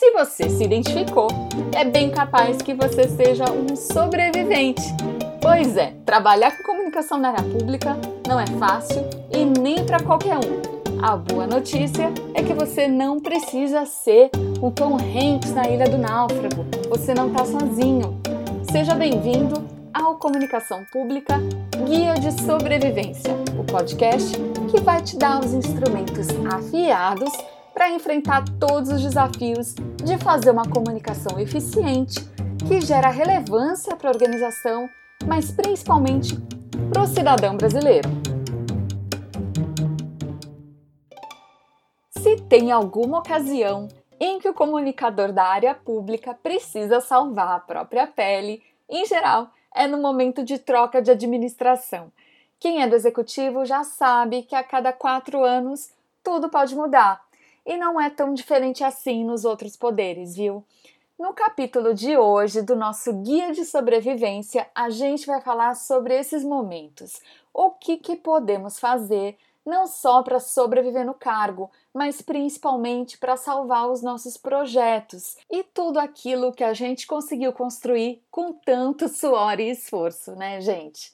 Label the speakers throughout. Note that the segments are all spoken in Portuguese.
Speaker 1: Se você se identificou, é bem capaz que você seja um sobrevivente. Pois é, trabalhar com comunicação na área pública não é fácil e nem para qualquer um. A boa notícia é que você não precisa ser o Tom Hanks na Ilha do Náufrago. Você não está sozinho. Seja bem-vindo ao Comunicação Pública Guia de Sobrevivência, o podcast que vai te dar os instrumentos afiados para enfrentar todos os desafios de fazer uma comunicação eficiente que gera relevância para a organização, mas principalmente para o cidadão brasileiro. Se tem alguma ocasião em que o comunicador da área pública precisa salvar a própria pele, em geral, é no momento de troca de administração. Quem é do executivo já sabe que a cada quatro anos tudo pode mudar e não é tão diferente assim nos outros poderes, viu? No capítulo de hoje do nosso Guia de Sobrevivência, a gente vai falar sobre esses momentos. O que, que podemos fazer não só para sobreviver no cargo, mas principalmente para salvar os nossos projetos e tudo aquilo que a gente conseguiu construir com tanto suor e esforço, né, gente?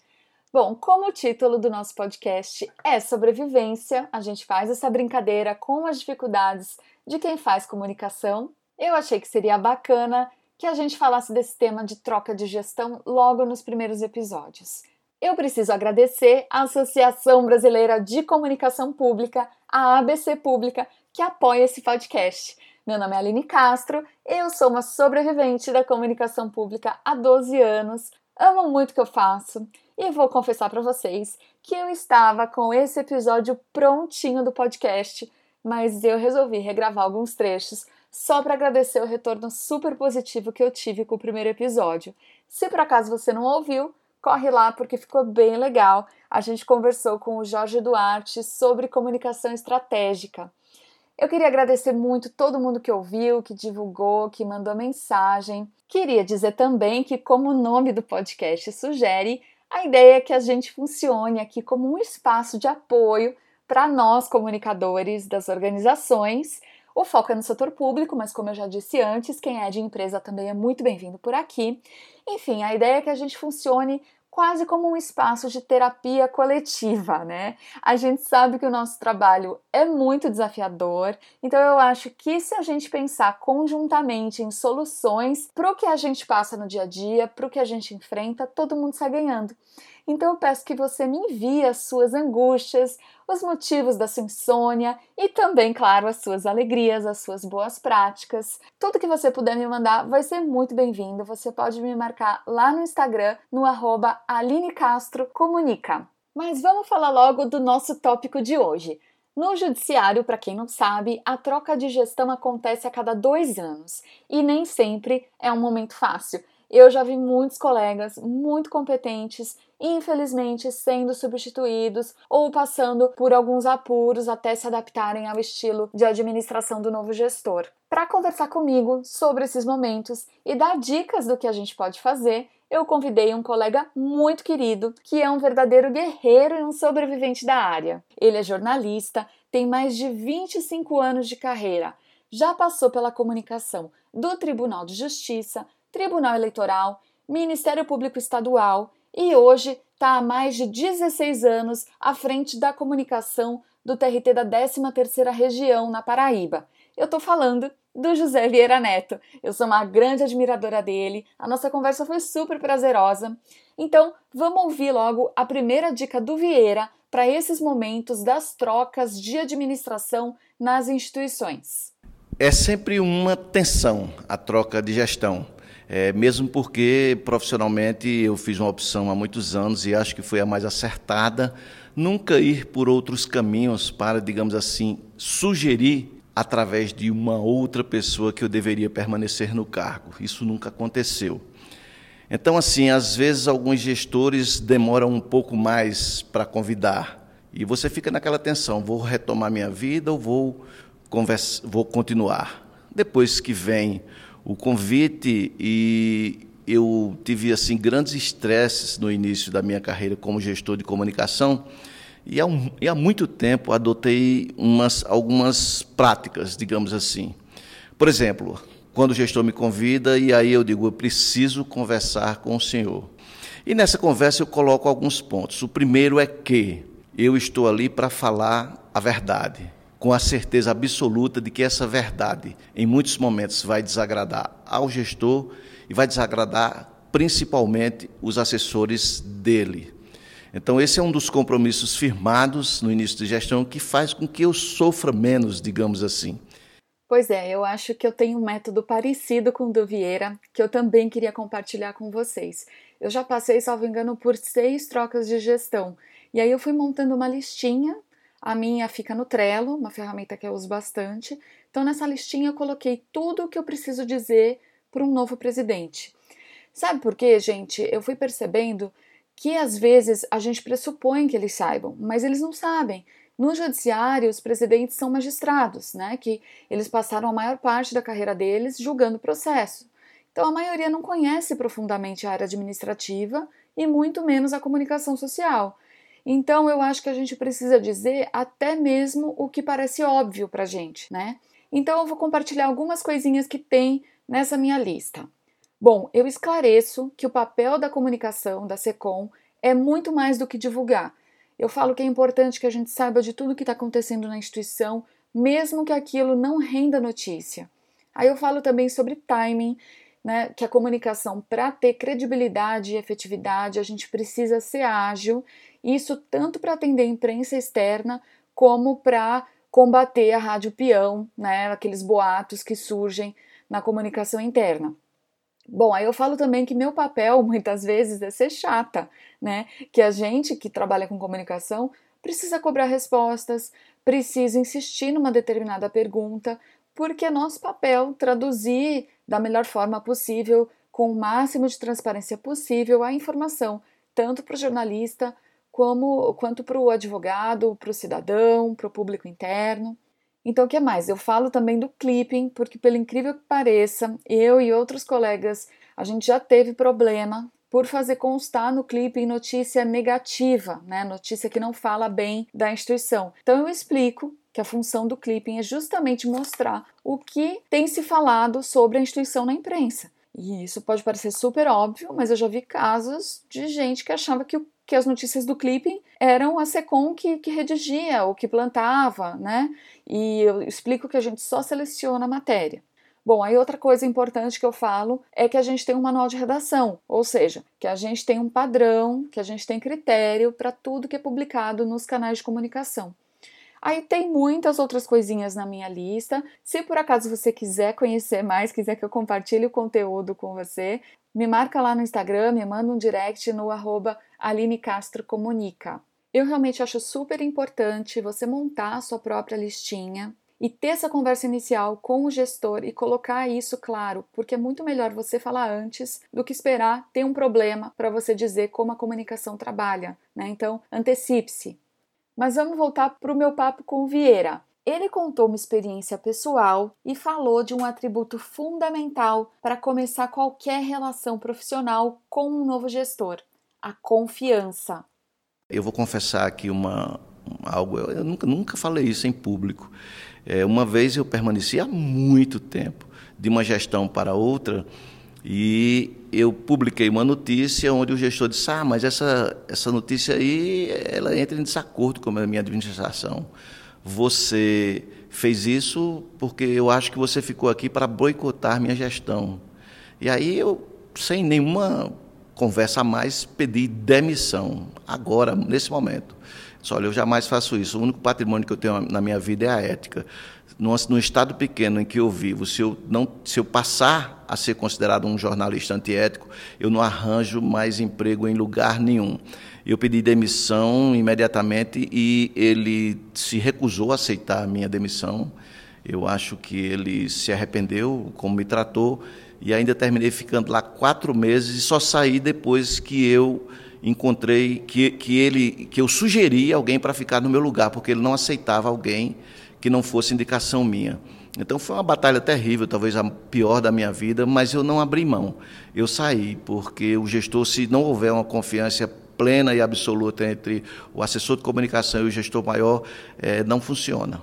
Speaker 1: Bom, como o título do nosso podcast é sobrevivência, a gente faz essa brincadeira com as dificuldades de quem faz comunicação. Eu achei que seria bacana que a gente falasse desse tema de troca de gestão logo nos primeiros episódios. Eu preciso agradecer à Associação Brasileira de Comunicação Pública, a ABC Pública, que apoia esse podcast. Meu nome é Aline Castro, eu sou uma sobrevivente da comunicação pública há 12 anos, amo muito o que eu faço e vou confessar para vocês que eu estava com esse episódio prontinho do podcast, mas eu resolvi regravar alguns trechos só para agradecer o retorno super positivo que eu tive com o primeiro episódio. Se por acaso você não ouviu, corre lá porque ficou bem legal. A gente conversou com o Jorge Duarte sobre comunicação estratégica. Eu queria agradecer muito todo mundo que ouviu, que divulgou, que mandou mensagem. Queria dizer também que, como o nome do podcast sugere, a ideia é que a gente funcione aqui como um espaço de apoio para nós, comunicadores das organizações. O foco é no setor público, mas como eu já disse antes, quem é de empresa também é muito bem-vindo por aqui. Enfim, a ideia é que a gente funcione quase como um espaço de terapia coletiva, né? A gente sabe que o nosso trabalho é muito desafiador, então eu acho que se a gente pensar conjuntamente em soluções para o que a gente passa no dia a dia, para o que a gente enfrenta, todo mundo sai ganhando. Então eu peço que você me envie as suas angústias, os motivos da sua insônia e também, claro, as suas alegrias, as suas boas práticas. Tudo que você puder me mandar vai ser muito bem-vindo. Você pode me marcar lá no Instagram, no arroba Aline Castro Comunica. Mas vamos falar logo do nosso tópico de hoje. No judiciário, para quem não sabe, a troca de gestão acontece a cada dois anos e nem sempre é um momento fácil. Eu já vi muitos colegas muito competentes, infelizmente sendo substituídos ou passando por alguns apuros até se adaptarem ao estilo de administração do novo gestor. Para conversar comigo sobre esses momentos e dar dicas do que a gente pode fazer, eu convidei um colega muito querido, que é um verdadeiro guerreiro e um sobrevivente da área. Ele é jornalista, tem mais de 25 anos de carreira, já passou pela comunicação do Tribunal de Justiça, Tribunal Eleitoral, Ministério Público Estadual e hoje está há mais de 16 anos à frente da comunicação do TRT da 13ª Região na Paraíba. Eu estou falando do José Vieira Neto. Eu sou uma grande admiradora dele. A nossa conversa foi super prazerosa. Então, vamos ouvir logo a primeira dica do Vieira para esses momentos das trocas de administração nas instituições.
Speaker 2: É sempre uma tensão a troca de gestão. É, mesmo porque profissionalmente eu fiz uma opção há muitos anos e acho que foi a mais acertada, nunca ir por outros caminhos para, digamos assim, sugerir através de uma outra pessoa que eu deveria permanecer no cargo. Isso nunca aconteceu. Então, assim, às vezes alguns gestores demoram um pouco mais para convidar. E você fica naquela tensão: vou retomar minha vida ou vou, vou continuar? Depois que vem o convite e eu tive assim grandes estresses no início da minha carreira como gestor de comunicação e há, um, e há muito tempo adotei umas, algumas práticas, digamos assim. Por exemplo, quando o gestor me convida e aí eu digo, eu preciso conversar com o senhor. E nessa conversa eu coloco alguns pontos. O primeiro é que eu estou ali para falar a verdade, com a certeza absoluta de que essa verdade, em muitos momentos, vai desagradar ao gestor e vai desagradar principalmente os assessores dele. Então, esse é um dos compromissos firmados no início de gestão que faz com que eu sofra menos, digamos assim.
Speaker 1: Pois é, eu acho que eu tenho um método parecido com o do Vieira, que eu também queria compartilhar com vocês. Eu já passei, salvo engano, por seis trocas de gestão. E aí eu fui montando uma listinha. A minha fica no Trello, uma ferramenta que eu uso bastante. Então, nessa listinha, eu coloquei tudo o que eu preciso dizer para um novo presidente. Sabe por quê, gente? Eu fui percebendo que às vezes a gente pressupõe que eles saibam, mas eles não sabem. No judiciário, os presidentes são magistrados, né, que eles passaram a maior parte da carreira deles julgando o processo. Então, a maioria não conhece profundamente a área administrativa e muito menos a comunicação social. Então, eu acho que a gente precisa dizer até mesmo o que parece óbvio para gente, né? Então, eu vou compartilhar algumas coisinhas que tem nessa minha lista. Bom, eu esclareço que o papel da comunicação da SECOM é muito mais do que divulgar eu falo que é importante que a gente saiba de tudo que está acontecendo na instituição, mesmo que aquilo não renda notícia. Aí eu falo também sobre timing, né, que a comunicação, para ter credibilidade e efetividade, a gente precisa ser ágil, isso tanto para atender a imprensa externa, como para combater a rádio peão, né, aqueles boatos que surgem na comunicação interna. Bom, aí eu falo também que meu papel muitas vezes é ser chata, né? Que a gente que trabalha com comunicação precisa cobrar respostas, precisa insistir numa determinada pergunta, porque é nosso papel traduzir da melhor forma possível, com o máximo de transparência possível, a informação, tanto para o jornalista como, quanto para o advogado, para o cidadão, para o público interno. Então, o que mais? Eu falo também do clipping, porque, pelo incrível que pareça, eu e outros colegas, a gente já teve problema por fazer constar no clipping notícia negativa, né? Notícia que não fala bem da instituição. Então, eu explico que a função do clipping é justamente mostrar o que tem se falado sobre a instituição na imprensa. E isso pode parecer super óbvio, mas eu já vi casos de gente que achava que, que as notícias do clipping eram a SECOM que, que redigia ou que plantava, né? E eu explico que a gente só seleciona a matéria. Bom, aí outra coisa importante que eu falo é que a gente tem um manual de redação, ou seja, que a gente tem um padrão, que a gente tem critério para tudo que é publicado nos canais de comunicação. Aí tem muitas outras coisinhas na minha lista. Se por acaso você quiser conhecer mais, quiser que eu compartilhe o conteúdo com você, me marca lá no Instagram, me manda um direct no arroba Aline Castro Comunica. Eu realmente acho super importante você montar a sua própria listinha e ter essa conversa inicial com o gestor e colocar isso claro, porque é muito melhor você falar antes do que esperar ter um problema para você dizer como a comunicação trabalha, né? Então, antecipe-se, mas vamos voltar para o meu papo com Vieira. Ele contou uma experiência pessoal e falou de um atributo fundamental para começar qualquer relação profissional com um novo gestor: a confiança.
Speaker 2: Eu vou confessar aqui uma, algo, eu nunca, nunca falei isso em público. É, uma vez eu permaneci há muito tempo de uma gestão para outra e eu publiquei uma notícia onde o gestor disse: Ah, mas essa, essa notícia aí ela entra em desacordo com a minha administração. Você fez isso porque eu acho que você ficou aqui para boicotar minha gestão. E aí eu, sem nenhuma conversa a mais, pedi demissão, agora, nesse momento. Disse, olha, eu jamais faço isso. O único patrimônio que eu tenho na minha vida é a ética no estado pequeno em que eu vivo, se eu, não, se eu passar a ser considerado um jornalista antiético, eu não arranjo mais emprego em lugar nenhum. Eu pedi demissão imediatamente e ele se recusou a aceitar a minha demissão. Eu acho que ele se arrependeu como me tratou e ainda terminei ficando lá quatro meses e só saí depois que eu encontrei que, que ele que eu sugeri alguém para ficar no meu lugar porque ele não aceitava alguém que não fosse indicação minha. Então foi uma batalha terrível, talvez a pior da minha vida, mas eu não abri mão. Eu saí porque o gestor, se não houver uma confiança plena e absoluta entre o assessor de comunicação e o gestor maior, é, não funciona.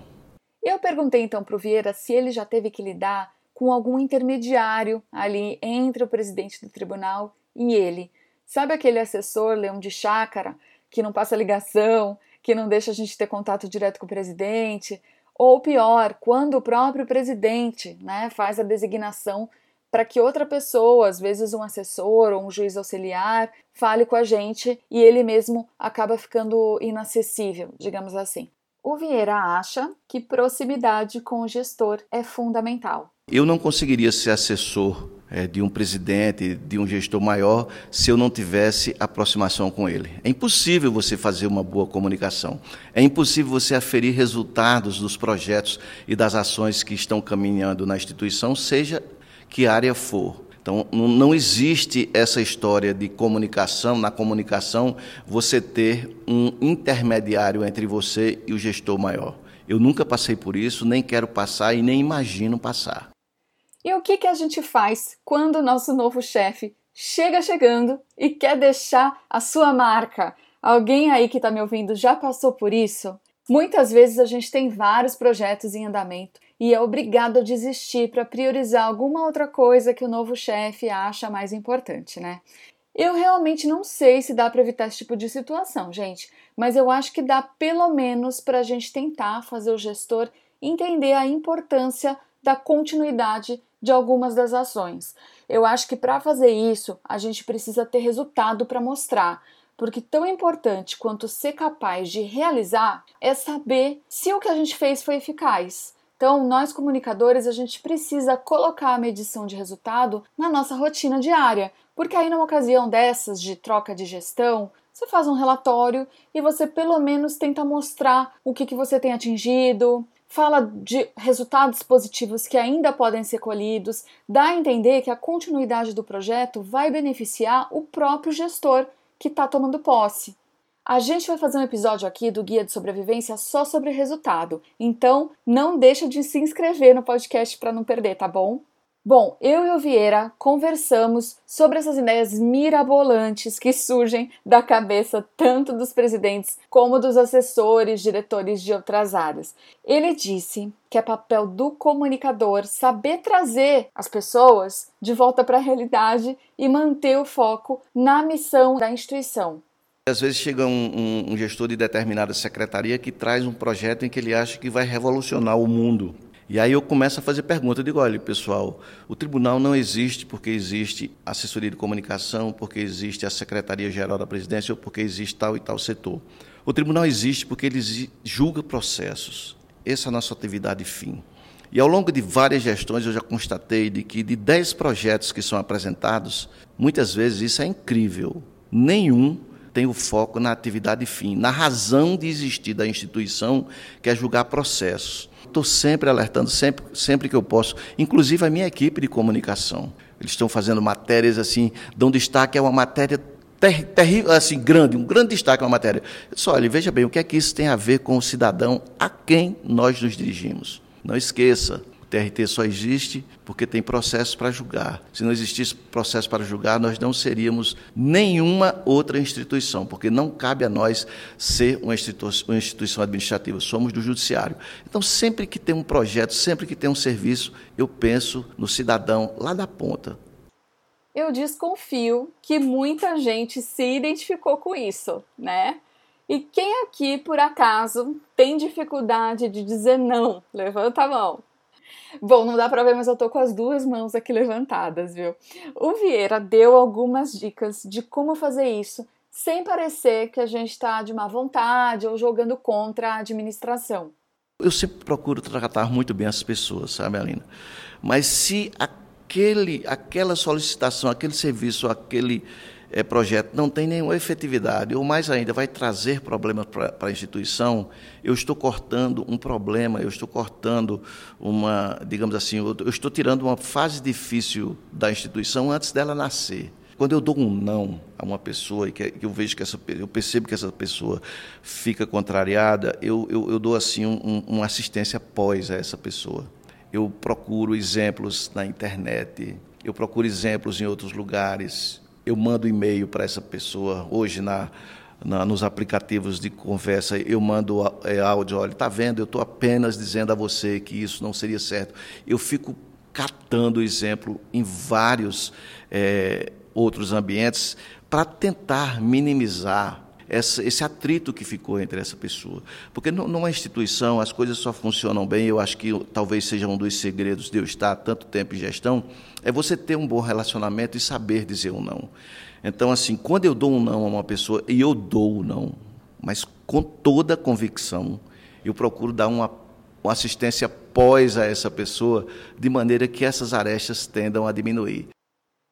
Speaker 1: Eu perguntei então para o Vieira se ele já teve que lidar com algum intermediário ali entre o presidente do tribunal e ele. Sabe aquele assessor leão de chácara que não passa ligação, que não deixa a gente ter contato direto com o presidente? Ou pior, quando o próprio presidente né, faz a designação para que outra pessoa, às vezes um assessor ou um juiz auxiliar, fale com a gente e ele mesmo acaba ficando inacessível, digamos assim. O Vieira acha que proximidade com o gestor é fundamental.
Speaker 2: Eu não conseguiria ser assessor é, de um presidente, de um gestor maior, se eu não tivesse aproximação com ele. É impossível você fazer uma boa comunicação. É impossível você aferir resultados dos projetos e das ações que estão caminhando na instituição, seja que área for. Então, não existe essa história de comunicação, na comunicação, você ter um intermediário entre você e o gestor maior. Eu nunca passei por isso, nem quero passar e nem imagino passar.
Speaker 1: E o que, que a gente faz quando o nosso novo chefe chega chegando e quer deixar a sua marca? Alguém aí que está me ouvindo já passou por isso? Muitas vezes a gente tem vários projetos em andamento e é obrigado a desistir para priorizar alguma outra coisa que o novo chefe acha mais importante, né? Eu realmente não sei se dá para evitar esse tipo de situação, gente, mas eu acho que dá pelo menos para a gente tentar fazer o gestor entender a importância da continuidade de algumas das ações. Eu acho que para fazer isso, a gente precisa ter resultado para mostrar, porque tão importante quanto ser capaz de realizar é saber se o que a gente fez foi eficaz. Então, nós comunicadores, a gente precisa colocar a medição de resultado na nossa rotina diária, porque aí numa ocasião dessas de troca de gestão, você faz um relatório e você pelo menos tenta mostrar o que, que você tem atingido, fala de resultados positivos que ainda podem ser colhidos, dá a entender que a continuidade do projeto vai beneficiar o próprio gestor que está tomando posse. A gente vai fazer um episódio aqui do Guia de Sobrevivência só sobre resultado, então não deixa de se inscrever no podcast para não perder, tá bom? Bom, eu e o Vieira conversamos sobre essas ideias mirabolantes que surgem da cabeça tanto dos presidentes como dos assessores, diretores de outras áreas. Ele disse que é papel do comunicador saber trazer as pessoas de volta para a realidade e manter o foco na missão da instituição.
Speaker 2: Às vezes chega um, um, um gestor de determinada secretaria que traz um projeto em que ele acha que vai revolucionar o mundo e aí eu começo a fazer pergunta, eu digo, olha, pessoal, o tribunal não existe porque existe assessoria de comunicação, porque existe a Secretaria-Geral da Presidência ou porque existe tal e tal setor. O tribunal existe porque ele julga processos. Essa é a nossa atividade fim. E ao longo de várias gestões eu já constatei de que de 10 projetos que são apresentados, muitas vezes isso é incrível. Nenhum tem o foco na atividade fim, na razão de existir da instituição, que é julgar processos. Estou sempre alertando, sempre, sempre que eu posso, inclusive a minha equipe de comunicação. Eles estão fazendo matérias assim, dão destaque a uma matéria terrível, assim, grande, um grande destaque uma matéria. Só, olha, veja bem, o que é que isso tem a ver com o cidadão a quem nós nos dirigimos? Não esqueça, TRT só existe porque tem processos para julgar. Se não existisse processo para julgar, nós não seríamos nenhuma outra instituição, porque não cabe a nós ser uma instituição, uma instituição administrativa, somos do judiciário. Então, sempre que tem um projeto, sempre que tem um serviço, eu penso no cidadão lá da ponta.
Speaker 1: Eu desconfio que muita gente se identificou com isso, né? E quem aqui, por acaso, tem dificuldade de dizer não? Levanta a mão. Bom, não dá pra ver, mas eu tô com as duas mãos aqui levantadas, viu? O Vieira deu algumas dicas de como fazer isso sem parecer que a gente tá de má vontade ou jogando contra a administração.
Speaker 2: Eu sempre procuro tratar muito bem as pessoas, sabe, Alina? Mas se aquele, aquela solicitação, aquele serviço, aquele é, projeto não tem nenhuma efetividade, ou mais ainda, vai trazer problemas para a instituição, eu estou cortando um problema, eu estou cortando uma, digamos assim, eu estou tirando uma fase difícil da instituição antes dela nascer. Quando eu dou um não a uma pessoa e que eu vejo que essa eu percebo que essa pessoa fica contrariada, eu, eu, eu dou assim um, uma assistência pós a essa pessoa. Eu procuro exemplos na internet, eu procuro exemplos em outros lugares, eu mando e-mail para essa pessoa. Hoje, na, na, nos aplicativos de conversa, eu mando é, áudio: olha, está vendo, eu estou apenas dizendo a você que isso não seria certo. Eu fico catando exemplo em vários é, outros ambientes para tentar minimizar essa, esse atrito que ficou entre essa pessoa. Porque numa instituição as coisas só funcionam bem, eu acho que talvez seja um dos segredos de eu estar tanto tempo em gestão, é você ter um bom relacionamento e saber dizer um não. Então, assim, quando eu dou um não a uma pessoa, e eu dou um não, mas com toda a convicção, eu procuro dar uma, uma assistência pós a essa pessoa, de maneira que essas arestas tendam a diminuir.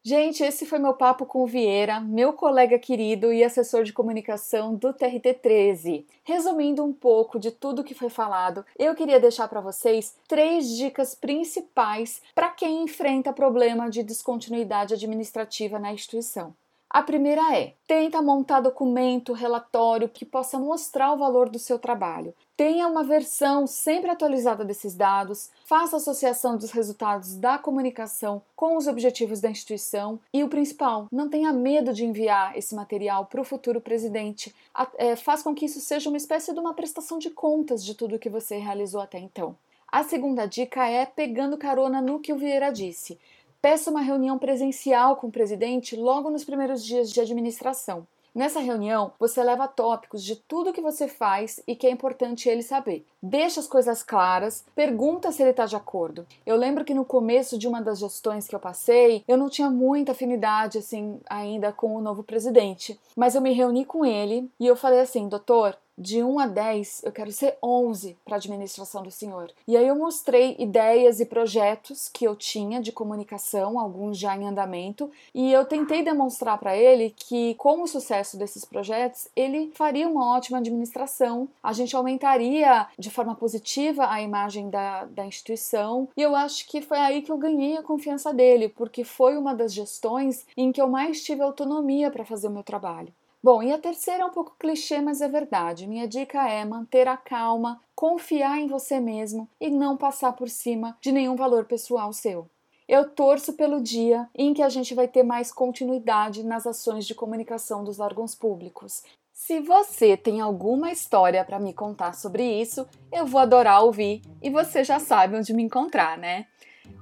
Speaker 1: Gente, esse foi meu papo com o Vieira, meu colega querido e assessor de comunicação do TRT13. Resumindo um pouco de tudo que foi falado, eu queria deixar para vocês três dicas principais para quem enfrenta problema de descontinuidade administrativa na instituição. A primeira é: tenta montar documento, relatório que possa mostrar o valor do seu trabalho. Tenha uma versão sempre atualizada desses dados, faça associação dos resultados da comunicação com os objetivos da instituição e o principal, não tenha medo de enviar esse material para o futuro presidente. É, faz com que isso seja uma espécie de uma prestação de contas de tudo que você realizou até então. A segunda dica é pegando carona no que o Vieira disse. Peça uma reunião presencial com o presidente logo nos primeiros dias de administração. Nessa reunião, você leva tópicos de tudo que você faz e que é importante ele saber. Deixa as coisas claras, pergunta se ele está de acordo. Eu lembro que no começo de uma das gestões que eu passei, eu não tinha muita afinidade assim ainda com o novo presidente, mas eu me reuni com ele e eu falei assim, doutor, de 1 a 10, eu quero ser 11 para a administração do senhor. E aí eu mostrei ideias e projetos que eu tinha de comunicação, alguns já em andamento, e eu tentei demonstrar para ele que com o sucesso desses projetos, ele faria uma ótima administração, a gente aumentaria de forma positiva a imagem da, da instituição, e eu acho que foi aí que eu ganhei a confiança dele, porque foi uma das gestões em que eu mais tive autonomia para fazer o meu trabalho. Bom, e a terceira é um pouco clichê, mas é verdade. Minha dica é manter a calma, confiar em você mesmo e não passar por cima de nenhum valor pessoal seu. Eu torço pelo dia em que a gente vai ter mais continuidade nas ações de comunicação dos órgãos públicos. Se você tem alguma história para me contar sobre isso, eu vou adorar ouvir e você já sabe onde me encontrar, né?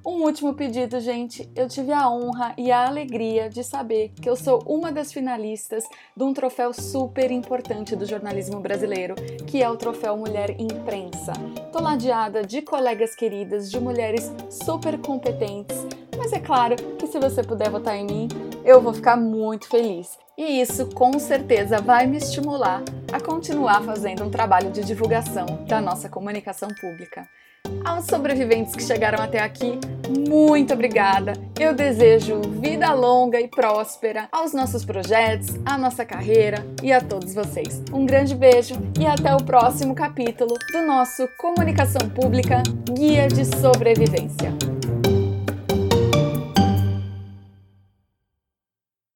Speaker 1: Um último pedido, gente. Eu tive a honra e a alegria de saber que eu sou uma das finalistas de um troféu super importante do jornalismo brasileiro, que é o Troféu Mulher Imprensa. Tô ladeada de colegas queridas, de mulheres super competentes, mas é claro que se você puder votar em mim, eu vou ficar muito feliz. E isso com certeza vai me estimular a continuar fazendo um trabalho de divulgação da nossa comunicação pública. Aos sobreviventes que chegaram até aqui, muito obrigada. Eu desejo vida longa e próspera aos nossos projetos, à nossa carreira e a todos vocês. Um grande beijo e até o próximo capítulo do nosso Comunicação Pública Guia de Sobrevivência.